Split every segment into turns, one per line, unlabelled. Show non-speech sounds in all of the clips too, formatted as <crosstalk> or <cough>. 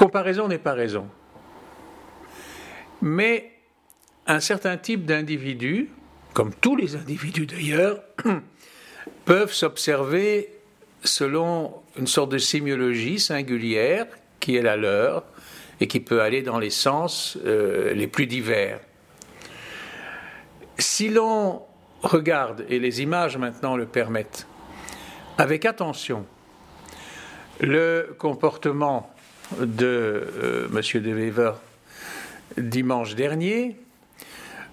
Comparaison n'est pas raison. Mais un certain type d'individus, comme tous les individus d'ailleurs, <clears throat> peuvent s'observer selon une sorte de sémiologie singulière qui est la leur et qui peut aller dans les sens euh, les plus divers. Si l'on regarde, et les images maintenant le permettent, avec attention, le comportement de euh, M. De Wever dimanche dernier,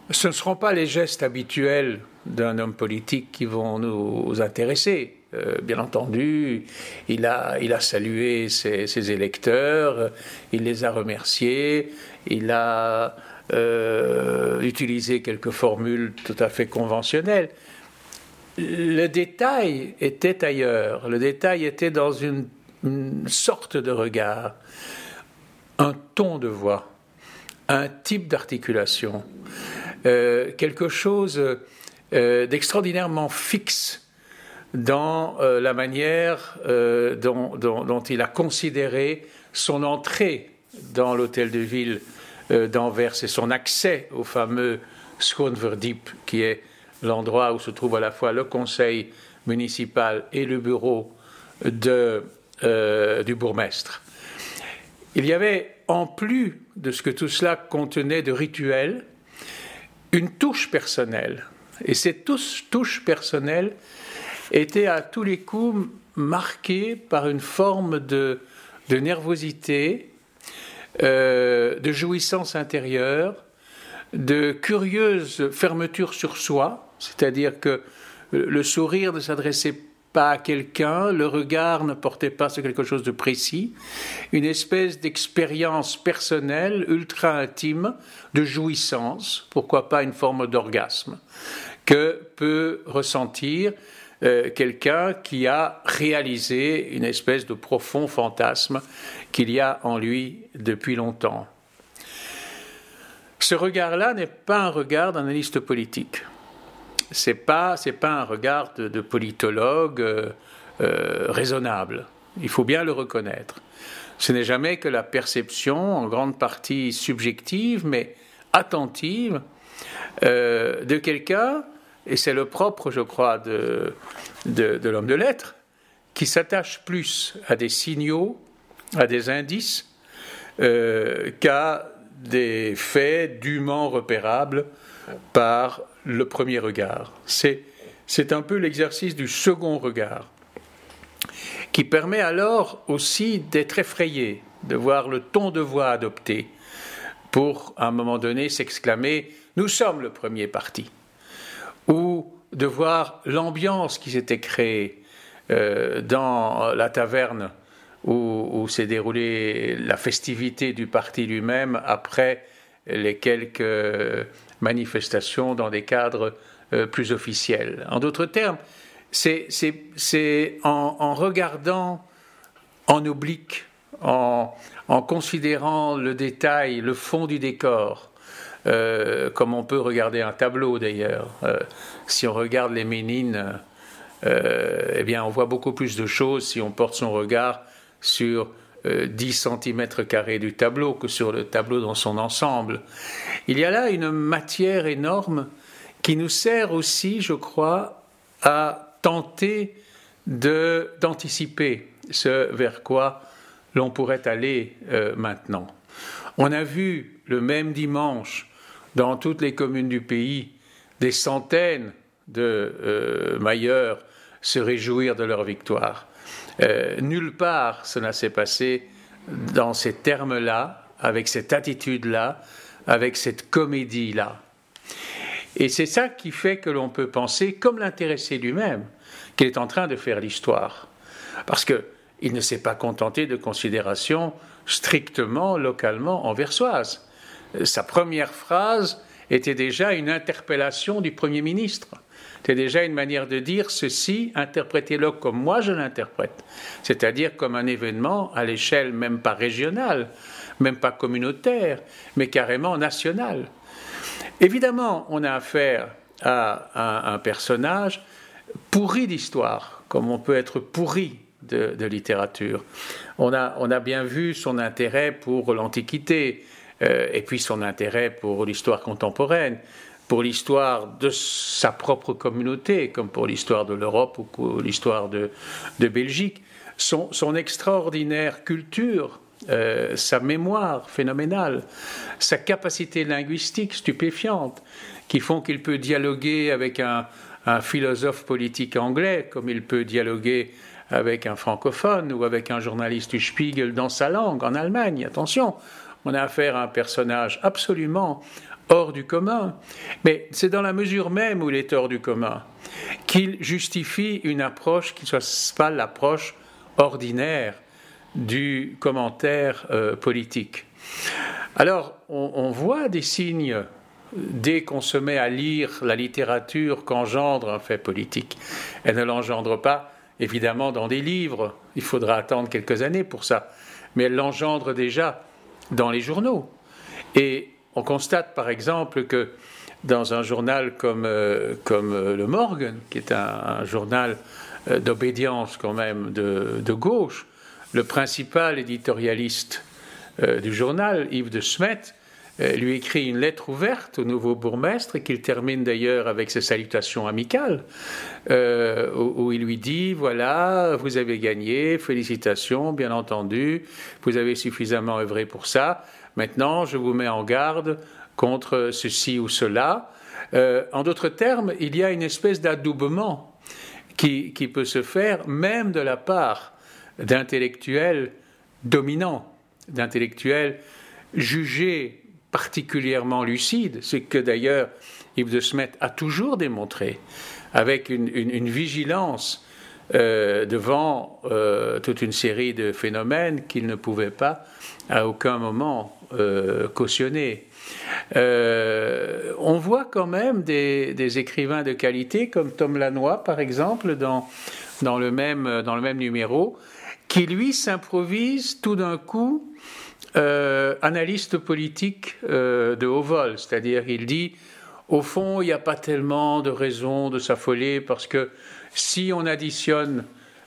ce ne seront pas les gestes habituels d'un homme politique qui vont nous intéresser. Euh, bien entendu, il a, il a salué ses, électeurs, il les a remerciés, il a euh, utilisé quelques formules tout à fait conventionnelles. Le détail était ailleurs, le détail était dans une, sorte de regard, un ton de voix, un type d'articulation, euh, quelque chose d'extraordinairement fixe dans euh, la manière euh, dont, il a considéré son entrée dans l'hôtel de ville euh, d'Anvers et son accès au fameux Schoonverdiep, qui est l'endroit où se trouve à la fois le conseil municipal et le bureau de, du bourgmestre. Il y avait, en plus de ce que tout cela contenait de rituel, une touche personnelle. Et cette touche personnelle était à tous les coups marqué par une forme de, nervosité, euh, de jouissance intérieure, de curieuse fermeture sur soi, c'est-à-dire que le sourire ne s'adressait pas à quelqu'un, le regard ne portait pas sur quelque chose de précis, une espèce d'expérience personnelle, ultra intime, de jouissance, pourquoi pas une forme d'orgasme, que peut ressentir euh, quelqu'un qui a réalisé une espèce de profond fantasme qu'il y a en lui depuis longtemps. Ce regard-là n'est pas un regard d'analyste politique. C'est pas c'est pas un regard de, politologue euh, euh, raisonnable. Il faut bien le reconnaître. Ce n'est jamais que la perception, en grande partie subjective, mais attentive, de quelqu'un et c'est le propre, je crois, de, de, l'homme de lettres, qui s'attache plus à des signaux, à des indices, euh, qu'à des faits dûment repérables par le premier regard. C'est, un peu l'exercice du second regard, qui permet alors aussi d'être effrayé, de voir le ton de voix adopté, pour à un moment donné s'exclamer Nous sommes le premier parti ou de voir l'ambiance qui s'était créée euh, dans la taverne où, s'est déroulée la festivité du parti lui-même après les quelques manifestations dans des cadres euh, plus officiels. En d'autres termes, c'est en, regardant en oblique, en, en, considérant le détail, le fond du décor, euh, comme on peut regarder un tableau d'ailleurs. Euh, si on regarde les ménines, euh, eh bien, on voit beaucoup plus de choses si on porte son regard sur 10 cm carrés du tableau que sur le tableau dans son ensemble. Il y a là une matière énorme qui nous sert aussi, je crois, à tenter d'anticiper ce vers quoi l'on pourrait aller maintenant. On a vu le même dimanche dans toutes les communes du pays, des centaines de euh, se réjouir de leur victoire. Euh, nulle part cela s'est passé dans ces termes-là, avec cette attitude-là, avec cette comédie-là. Et c'est ça qui fait que l'on peut penser, comme l'intéressé lui-même, qu'il est en train de faire l'histoire. Parce qu'il ne s'est pas contenté de considérations strictement localement anversoises sa première phrase était déjà une interpellation du Premier ministre. C'était déjà une manière de dire ceci, interprétez-le comme moi je l'interprète, c'est-à-dire comme un événement à l'échelle même pas régionale, même pas communautaire, mais carrément nationale. Évidemment, on a affaire à un, personnage pourri d'histoire, comme on peut être pourri de, littérature. On a, on a, bien vu son intérêt pour l'Antiquité euh, et puis son intérêt pour l'histoire contemporaine, pour l'histoire de sa propre communauté, comme pour l'histoire de l'Europe ou pour l'histoire de, Belgique. Son, son extraordinaire culture euh, sa mémoire phénoménale, sa capacité linguistique stupéfiante, qui font qu'il peut dialoguer avec un, philosophe politique anglais, comme il peut dialoguer avec un francophone ou avec un journaliste du Spiegel dans sa langue, en Allemagne. Attention, on a affaire à un personnage absolument hors du commun, mais c'est dans la mesure même où il est hors du commun qu'il justifie une approche qui ne soit pas l'approche ordinaire du commentaire euh, politique. Alors, on, voit des signes dès qu'on se met à lire la littérature qu'engendre un fait politique. Elle ne l'engendre pas, évidemment, dans des livres. Il faudra attendre quelques années pour ça. Mais elle l'engendre déjà dans les journaux. Et on constate, par exemple, que dans un journal comme, euh, euh, Le Morgan, qui est un, journal d'obédience quand même de gauche, le principal éditorialiste euh, du journal, Yves de Smet, euh, lui écrit une lettre ouverte au nouveau bourgmestre, qu'il termine d'ailleurs avec ses salutations amicales, euh, où, il lui dit, voilà, vous avez gagné, félicitations, bien entendu, vous avez suffisamment œuvré pour ça, maintenant je vous mets en garde contre ceci ou cela. en d'autres termes, il y a une espèce d'adoubement qui, qui, peut se faire même de la part d'intellectuels dominants, d'intellectuels jugés particulièrement lucides, ce que d'ailleurs Yves de Smet a toujours démontré, avec une, vigilance euh, devant euh, toute une série de phénomènes qu'il ne pouvait pas à aucun moment euh, cautionner. on voit quand même des, des, écrivains de qualité comme Tom Lanois, par exemple, dans le même numéro, qui lui s'improvise tout d'un coup euh, analyste politique euh, de haut vol, c'est-à-dire il dit au fond il n'y a pas tellement de raison de s'affoler parce que si on additionne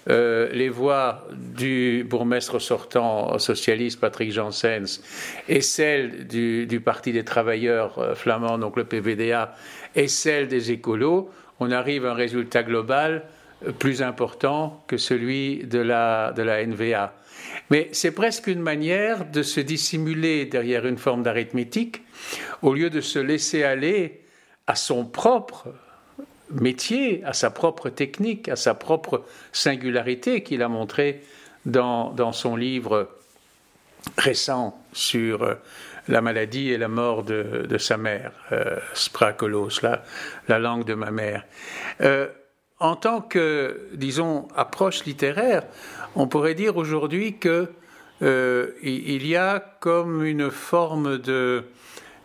euh, les voix du bourgmestre sortant socialiste Patrick Janssens et celles du, Parti des travailleurs flamands, donc le PVDA, et celles des écolos, on arrive à un résultat global plus important que celui de la, NVA. Mais c'est presque une manière de se dissimuler derrière une forme d'arithmétique au lieu de se laisser aller à son propre métier, à sa propre technique, à sa propre singularité qu'il a montré dans, son livre récent sur euh, la maladie et la mort de, sa mère, euh, Spracolos, la, la, langue de ma mère. Euh, en tant que, disons, approche littéraire, on pourrait dire aujourd'hui que euh, il y a comme une forme de,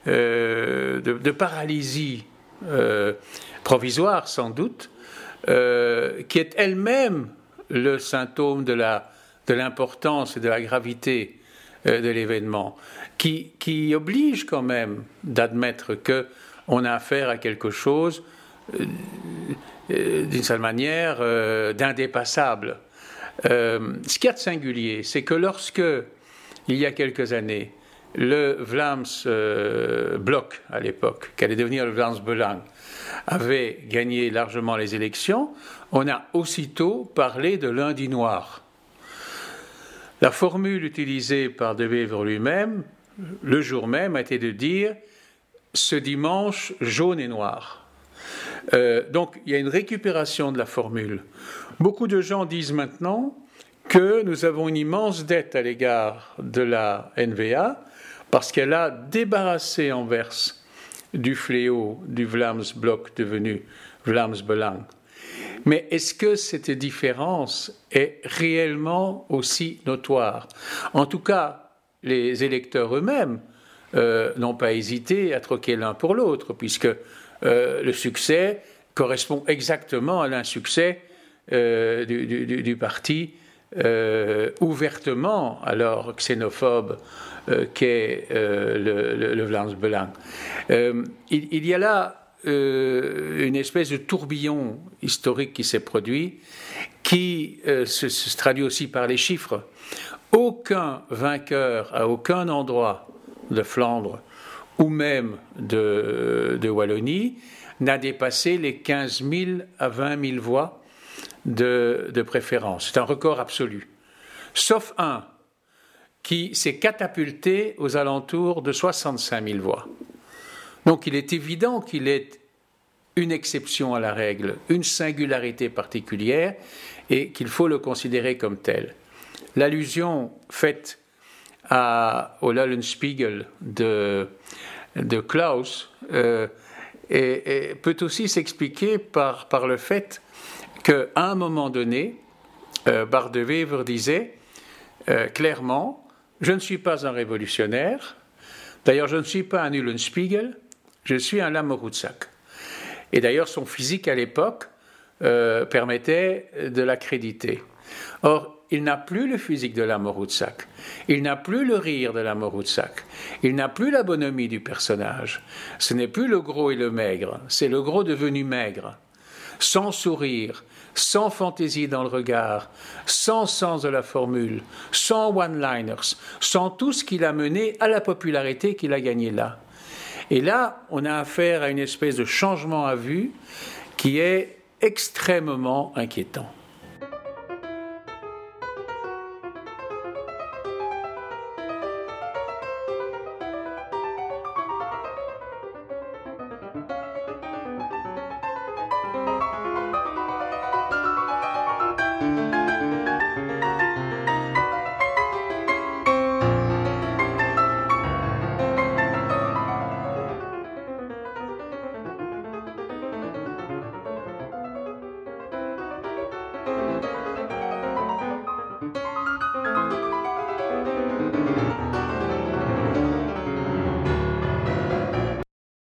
euh, paralysie euh, provisoire, sans doute, qui est elle-même le symptôme de la l'importance et de la gravité de l'événement, qui, oblige quand même d'admettre que on a affaire à quelque chose d'une certaine manière, euh, d'indépassable. Euh, ce qu'il y de singulier, c'est que lorsque, il y a quelques années, le Vlaams Bloc, à l'époque, qui allait devenir le Vlaams Belang, avait gagné largement les élections, on a aussitôt parlé de lundi noir. La formule utilisée par De Wever lui-même, le jour même, a été de dire ce dimanche jaune et noir. Euh, donc il y a une récupération de la formule. Beaucoup de gens disent maintenant que nous avons une immense dette à l'égard de la NVA parce qu'elle a débarrassé Anvers du fléau du Vlaams Bloc devenu Vlaams Belang. Mais est-ce que cette différence est réellement aussi notoire? En tout cas, les électeurs eux-mêmes euh, n'ont pas hésité à troquer l'un pour l'autre, puisque euh, le succès correspond exactement à l'insuccès euh, du, parti euh, ouvertement alors xénophobe qu'est le, le, Vlaams Belang. Il, y a là une espèce de tourbillon historique qui s'est produit, qui se, traduit aussi par les chiffres. Aucun vainqueur à aucun endroit de Flandre ou même de, Wallonie n'a dépassé les 15 000 à 20 000 voix de, de préférence. C'est un record absolu. Sauf un qui s'est catapulté aux alentours de 65 000 voix. Donc il est évident qu'il est une exception à la règle, une singularité particulière, et qu'il faut le considérer comme tel. L'allusion faite au Lallenspiegel de, de Klaus euh, peut aussi s'expliquer par, par le fait qu'à un moment donné, euh, Wever disait euh, clairement Je ne suis pas un révolutionnaire, d'ailleurs je ne suis pas un Ullenspiegel, je suis un Lamorutsak. Et d'ailleurs son physique à l'époque euh, permettait de l'accréditer. Or, il n'a plus le physique de la Morutsak, il n'a plus le rire de la Morutsak, il n'a plus la bonhomie du personnage. Ce n'est plus le gros et le maigre, c'est le gros devenu maigre, sans sourire, sans fantaisie dans le regard, sans sens de la formule, sans one-liners, sans tout ce qui l'a mené à la popularité qu'il a gagnée là. Et là, on a affaire à une espèce de changement à vue qui est extrêmement inquiétant.